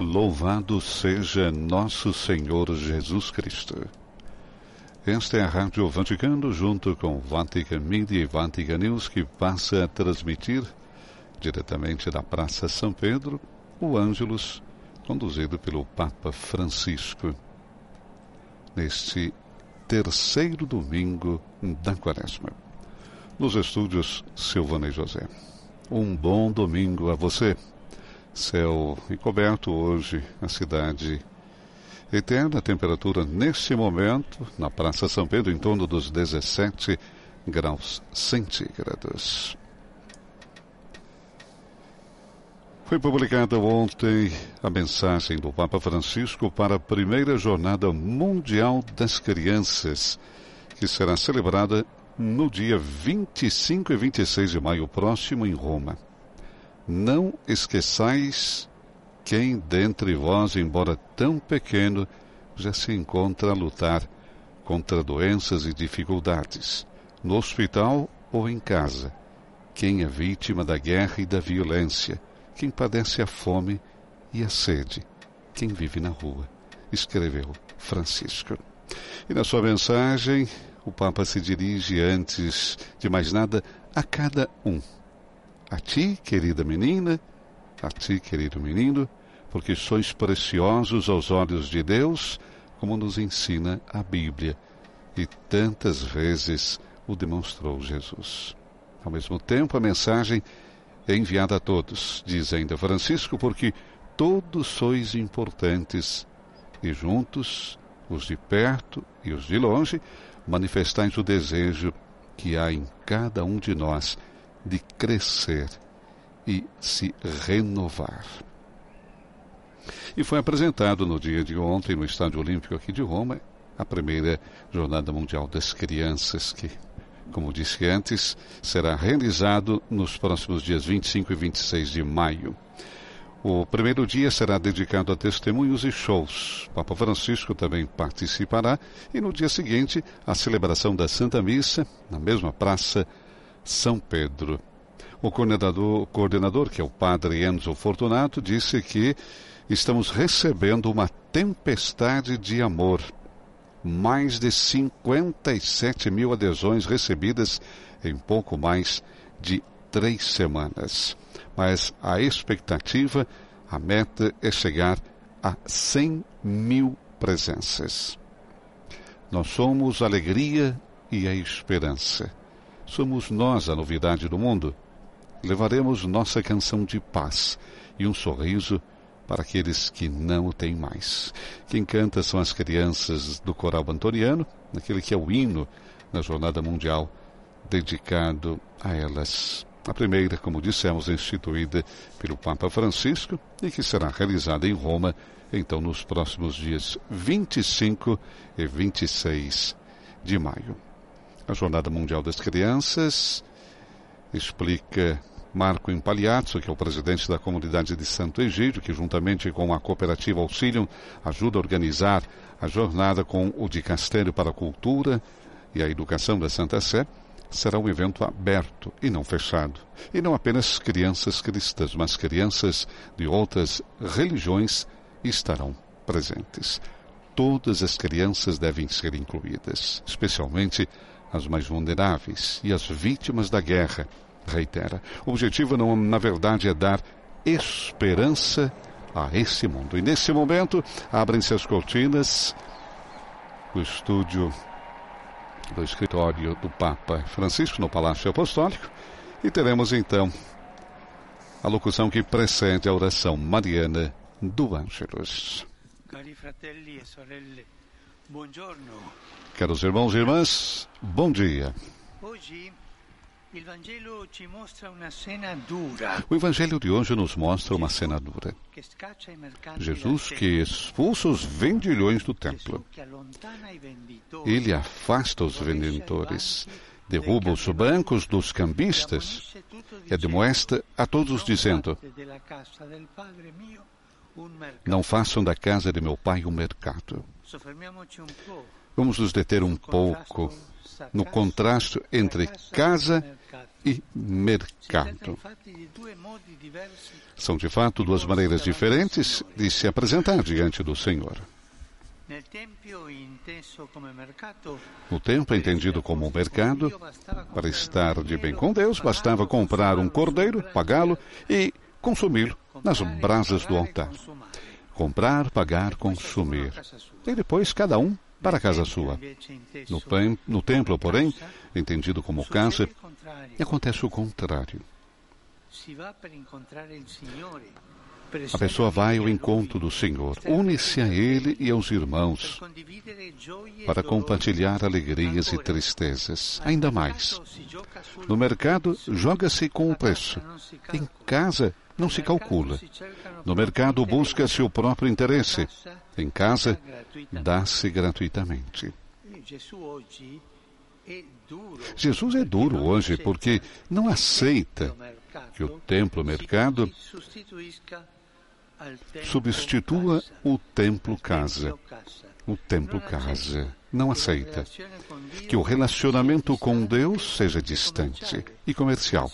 Louvado seja nosso Senhor Jesus Cristo. Esta é a Rádio Vaticano, junto com Vatican Media e Vatican News, que passa a transmitir, diretamente da Praça São Pedro, o Ângelus, conduzido pelo Papa Francisco. Neste terceiro domingo da Quaresma. Nos estúdios Silvana e José. Um bom domingo a você. Céu encoberto hoje, a cidade eterna, temperatura neste momento, na Praça São Pedro, em torno dos 17 graus centígrados. Foi publicada ontem a mensagem do Papa Francisco para a primeira Jornada Mundial das Crianças, que será celebrada no dia 25 e 26 de maio próximo em Roma. Não esqueçais quem dentre vós, embora tão pequeno, já se encontra a lutar contra doenças e dificuldades, no hospital ou em casa, quem é vítima da guerra e da violência, quem padece a fome e a sede, quem vive na rua, escreveu Francisco. E na sua mensagem, o Papa se dirige, antes de mais nada, a cada um a ti, querida menina, a ti, querido menino, porque sois preciosos aos olhos de Deus, como nos ensina a Bíblia, e tantas vezes o demonstrou Jesus. Ao mesmo tempo, a mensagem é enviada a todos, diz ainda Francisco, porque todos sois importantes, e juntos, os de perto e os de longe, manifestais o desejo que há em cada um de nós de crescer e se renovar. E foi apresentado no dia de ontem, no Estádio Olímpico aqui de Roma, a primeira Jornada Mundial das Crianças, que, como disse antes, será realizado nos próximos dias 25 e 26 de maio. O primeiro dia será dedicado a testemunhos e shows. Papa Francisco também participará e no dia seguinte a celebração da Santa Missa na mesma praça são Pedro. O coordenador, coordenador, que é o padre Enzo Fortunato, disse que estamos recebendo uma tempestade de amor. Mais de 57 mil adesões recebidas em pouco mais de três semanas. Mas a expectativa, a meta é chegar a 100 mil presenças. Nós somos a alegria e a esperança. Somos nós a novidade do mundo. Levaremos nossa canção de paz e um sorriso para aqueles que não o têm mais. Quem canta são as crianças do coral antoniano, naquele que é o hino na Jornada Mundial dedicado a elas. A primeira, como dissemos, instituída pelo Papa Francisco e que será realizada em Roma, então, nos próximos dias 25 e 26 de maio. A Jornada Mundial das Crianças explica Marco Impaliazzo, que é o presidente da comunidade de Santo Egídio, que juntamente com a cooperativa Auxílio ajuda a organizar a jornada com o Dicastério para a Cultura e a Educação da Santa Sé, será um evento aberto e não fechado. E não apenas crianças cristãs, mas crianças de outras religiões estarão presentes. Todas as crianças devem ser incluídas, especialmente as mais vulneráveis e as vítimas da guerra, reitera. O objetivo, não, na verdade, é dar esperança a esse mundo. E nesse momento, abrem-se as cortinas do estúdio do escritório do Papa Francisco no Palácio Apostólico e teremos então a locução que precede a oração mariana do Ângelus. Cari fratelli e sorelle. Caros irmãos e irmãs, bom dia. O Evangelho de hoje nos mostra uma cena dura. Jesus que expulsa os vendilhões do templo. Ele afasta os vendedores, derruba os bancos dos cambistas e admoesta a todos dizendo: Não façam da casa de meu pai um mercado. Vamos nos deter um pouco no contraste entre casa e mercado. São de fato duas maneiras diferentes de se apresentar diante do Senhor. No templo entendido como mercado, para estar de bem com Deus, bastava comprar um cordeiro, pagá-lo e consumi-lo nas brasas do altar. Comprar, pagar, consumir. E depois cada um para a casa sua. No, no templo, porém, entendido como casa, acontece o contrário. A pessoa vai ao encontro do Senhor, une-se a Ele e aos irmãos para compartilhar alegrias e tristezas. Ainda mais. No mercado, joga-se com o preço. Em casa, não se calcula. No mercado, busca-se o próprio interesse. Em casa, dá-se gratuitamente. Jesus é duro hoje porque não aceita que o templo-mercado substitua o templo-casa. O templo-casa não aceita que o relacionamento com Deus seja distante e comercial,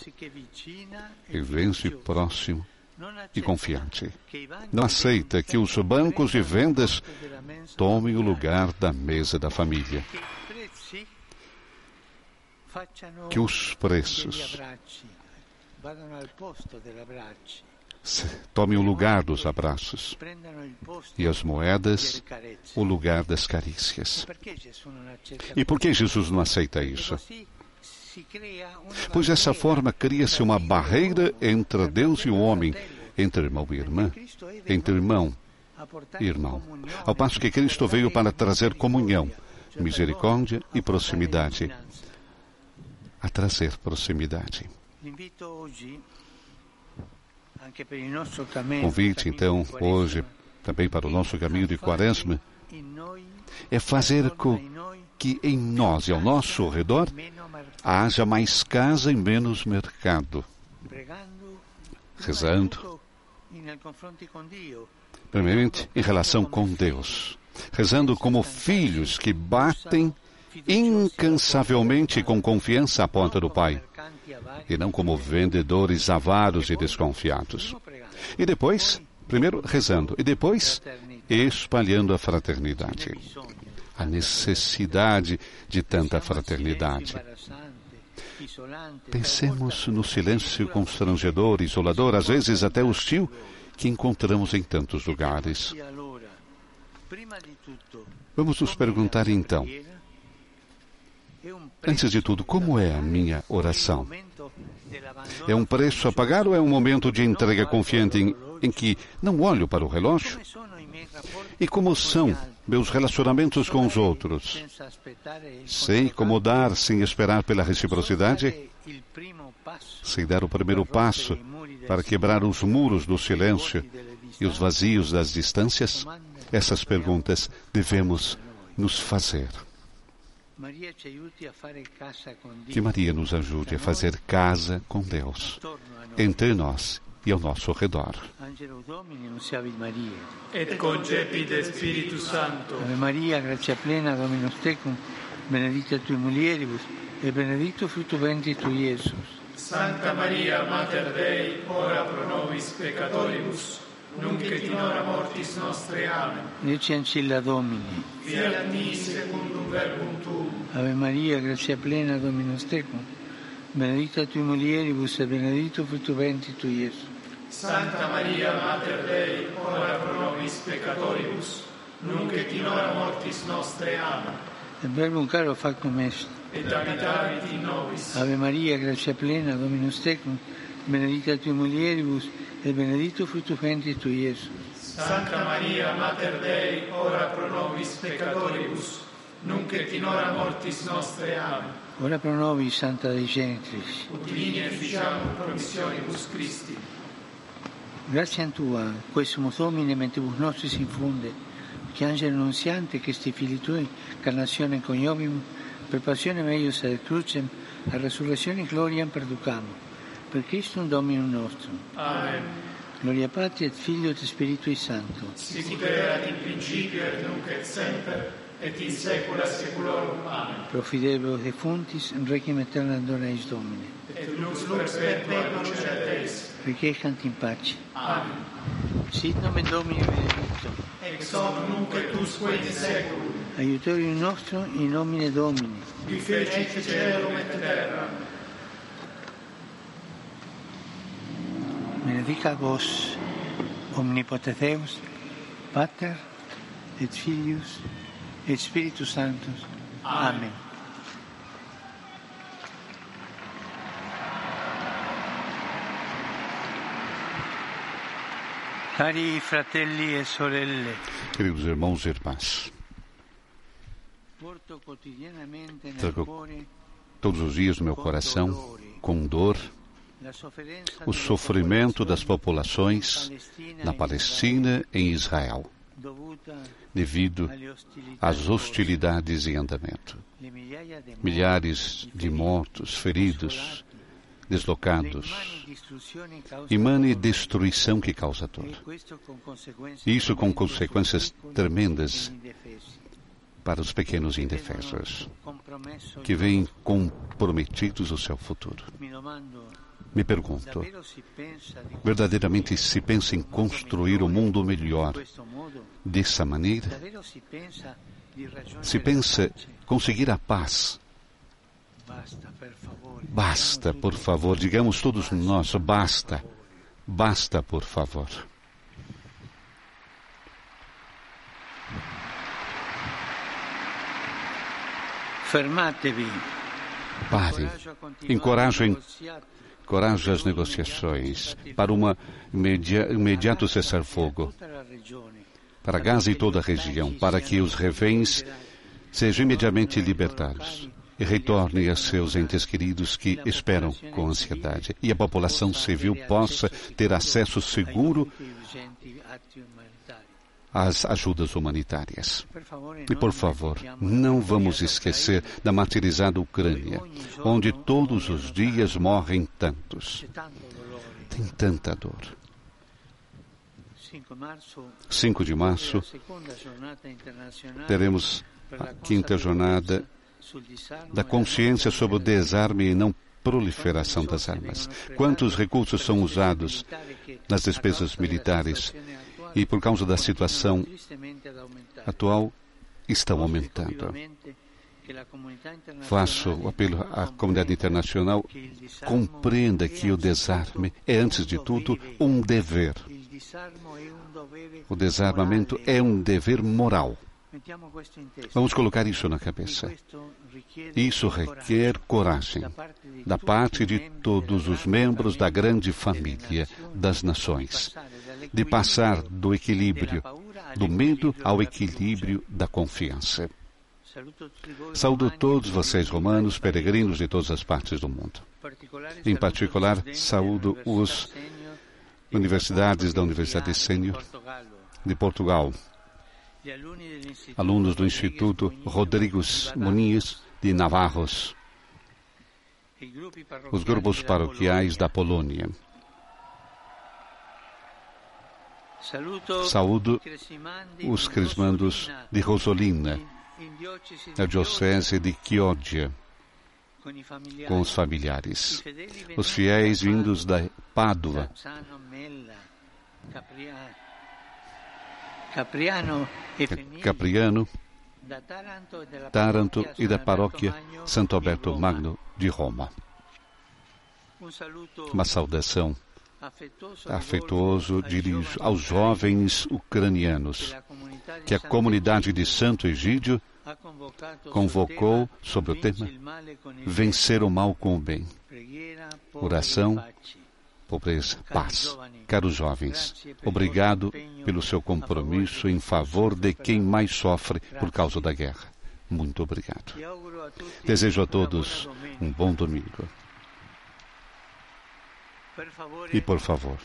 em vez de próximo e confiante. Não aceita que os bancos de vendas tomem o lugar da mesa da família. Que os preços tomem o lugar dos abraços e as moedas o lugar das carícias. E por que Jesus não aceita isso? Pois dessa forma cria-se uma barreira entre Deus e o homem, entre irmão e irmã, entre irmão e irmão. Ao passo que Cristo veio para trazer comunhão, misericórdia e proximidade. A trazer proximidade. Convite, então, hoje, também para o nosso caminho de quaresma, é fazer com que em nós e ao nosso redor haja mais casa e menos mercado. Rezando, primeiramente em relação com Deus, rezando como filhos que batem incansavelmente com confiança à porta do Pai, e não como vendedores avaros e desconfiados. E depois, primeiro rezando, e depois espalhando a fraternidade. A necessidade de tanta fraternidade. Pensemos no silêncio constrangedor, isolador, às vezes até hostil, que encontramos em tantos lugares. Vamos nos perguntar então, Antes de tudo, como é a minha oração? É um preço a pagar ou é um momento de entrega confiante em, em que não olho para o relógio? E como são meus relacionamentos com os outros? Sei como dar sem esperar pela reciprocidade? Sei dar o primeiro passo para quebrar os muros do silêncio e os vazios das distâncias? Essas perguntas devemos nos fazer. Que Maria nos ajude a fazer casa com Deus, entre nós e ao nosso redor. Et concepit Spiritus Santo. Ave Maria, grazia plena, Dominus tecum, benedicta tui mulieribus, e benedictus fructus ventris tui, Iesus. Santa Maria, Mater Dei, ora pro nobis peccatoribus, nunc et in hora mortis nostre. Amen. Dieci ancilla Domini. Fiat mi secundum verbum tuum. Ave Maria, grazia plena, Dominus tecum, benedicta tui mulieribus, e benedictus fructus ventris tui, Iesus. Santa Maria, Mater Dei, ora pro nobis peccatoribus, nunc et in hora mortis nostre. Amen. Il verbum caro factum est. Et habitavit in nobis. Ave Maria, grazia plena, Dominus tecum, benedicta tui mulieribus, e benedictus fructus ventris tui, Iesus. Santa Maria, Mater Dei, ora pro nobis peccatoribus, nunc et in hora mortis nostre. Amen. Ora pro nobis, Santa Dei Gentris. Ut vini et ficiamur promissionibus Christi. Grazie a Tua, questo Domine, mentibus nostris infunde, che angelo annunziante, che sti fili Tui, carnazione coniovium, per passione meius ad crucem, a resurrezione gloriam perducamo. Per Christum Dominum nostrum. Amen. Gloria Patri et Filio et Spiritui Sancto. Sicut erat in principio et nunc et semper, et in saecula saeculorum. Amen. Pro fidelibus defuntis, requiem aeternam dona eis Domine. et lux perpetua lucere Deis. Requiescant in pace. Amen. Sit nomen Domini benedictum. Ex hoc nunc et usque in seculum, Aiutorium nostrum in nomine Domini. qui fecit celum et terra. Benedica vos omnipotens Deus, Pater et Filius et Spiritus Sanctus. Amen. Cari fratelli e sorelle, Queridos irmãos e irmãs, Trago todos os dias no meu coração, com dor, o sofrimento das palestina na Palestina e em Israel, devido às hostilidades em andamento. Milhares de mortos, feridos, deslocados, imane destruição que causa conseguenze Isso com consequências tremendas para os pequenos indefesos, que veem comprometidos o seu futuro. Me pergunto, verdadeiramente se pensa em construir um mundo melhor dessa maneira? Se pensa conseguir a paz, Basta, por favor, digamos todos nós, basta, basta, por favor. Fermatevi. Pare, Coraggio a continuare encorajo i em negoziati. encoraje as negociações para um imediato cessar-fogo para Gaza e toda a região, para que os reféns sejam imediatamente libertados e retornem a seus entes queridos que esperam com ansiedade e a população civil possa ter acesso seguro às ajudas humanitárias. E por favor, não vamos esquecer da martirizada Ucrânia, onde todos os dias morrem tantos. Tem tanta dor. 5 marzo 5 de março teremos a quinta jornada da consciência sobre o desarme e não proliferação das armas. Quantos recursos são usados nas despesas militares e, por causa da situação atual, estão aumentando. Faço o apelo à comunidade internacional compreenda que o desarme é, antes de tudo, um dever. O desarmamento é um dever moral. Vamos colocar isso na cabeça. Isso requer coragem da parte de todos os membros da grande família das nações, de passar do equilíbrio do medo ao equilíbrio da confiança. Saúdo todos vocês, romanos, peregrinos de todas as partes do mundo. Em particular, saúdo os universidades da Universidade Sênior de Portugal, alunos do Instituto Rodrigues Muniz de Navarros, os grupos paroquiais da Polônia. Saúdo os crismandos de Rosolina, da Diocese de Chioggia, com os familiares. Os fiéis vindos da Pádua, Capriano, Taranto e da paróquia Santo Alberto Magno de Roma. Uma saudação afetuoso dirijo aos jovens ucranianos que a comunidade de Santo Egídio convocou sobre o tema Vencer o mal com o bem. Oração, pobreza, paz. Caros jovens, obrigado pelo seu compromisso em favor de quem mais sofre por causa da guerra. Muito obrigado. Desejo a todos um bom domingo. E por favor,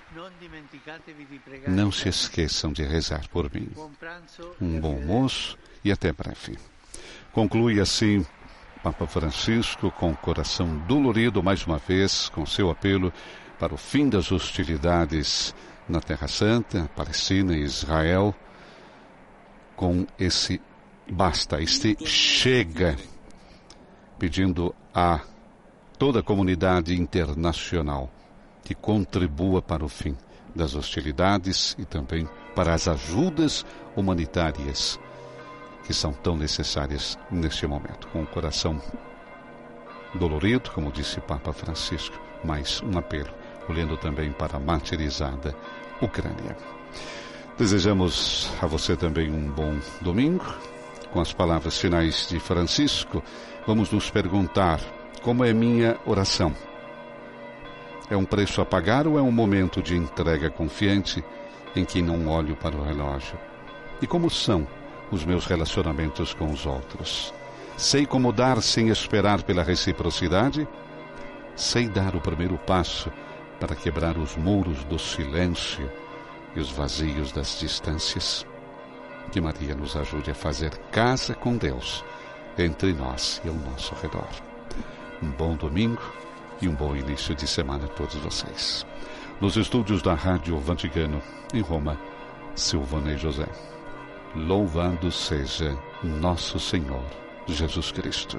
não se esqueçam de rezar por mim. Um bom almoço e até breve. Conclui assim Papa Francisco com o coração dolorido mais uma vez com seu apelo para o fim das hostilidades na Terra Santa, Palestina e Israel, com esse basta, este chega, pedindo a toda a comunidade internacional que contribua para o fim das hostilidades e também para as ajudas humanitárias que são tão necessárias neste momento. Com o coração dolorido, como disse Papa Francisco, mas um apelo, olhando também para a martirizada Ucrânia. Desejamos a você também um bom domingo. Com as palavras finais de Francisco, vamos nos perguntar como é minha oração. É um preço a pagar ou é um momento de entrega confiante em que não olho para o relógio? E como são os meus relacionamentos com os outros? Sei como dar sem esperar pela reciprocidade? Sei dar o primeiro passo para quebrar os muros do silêncio e os vazios das distâncias? Que Maria nos ajude a fazer casa com Deus entre nós e ao nosso redor. Um bom domingo e um bom início de semana a todos vocês. Nos estúdios da Rádio Vaticano, em Roma, Silvana e José. Louvado seja nosso Senhor Jesus Cristo.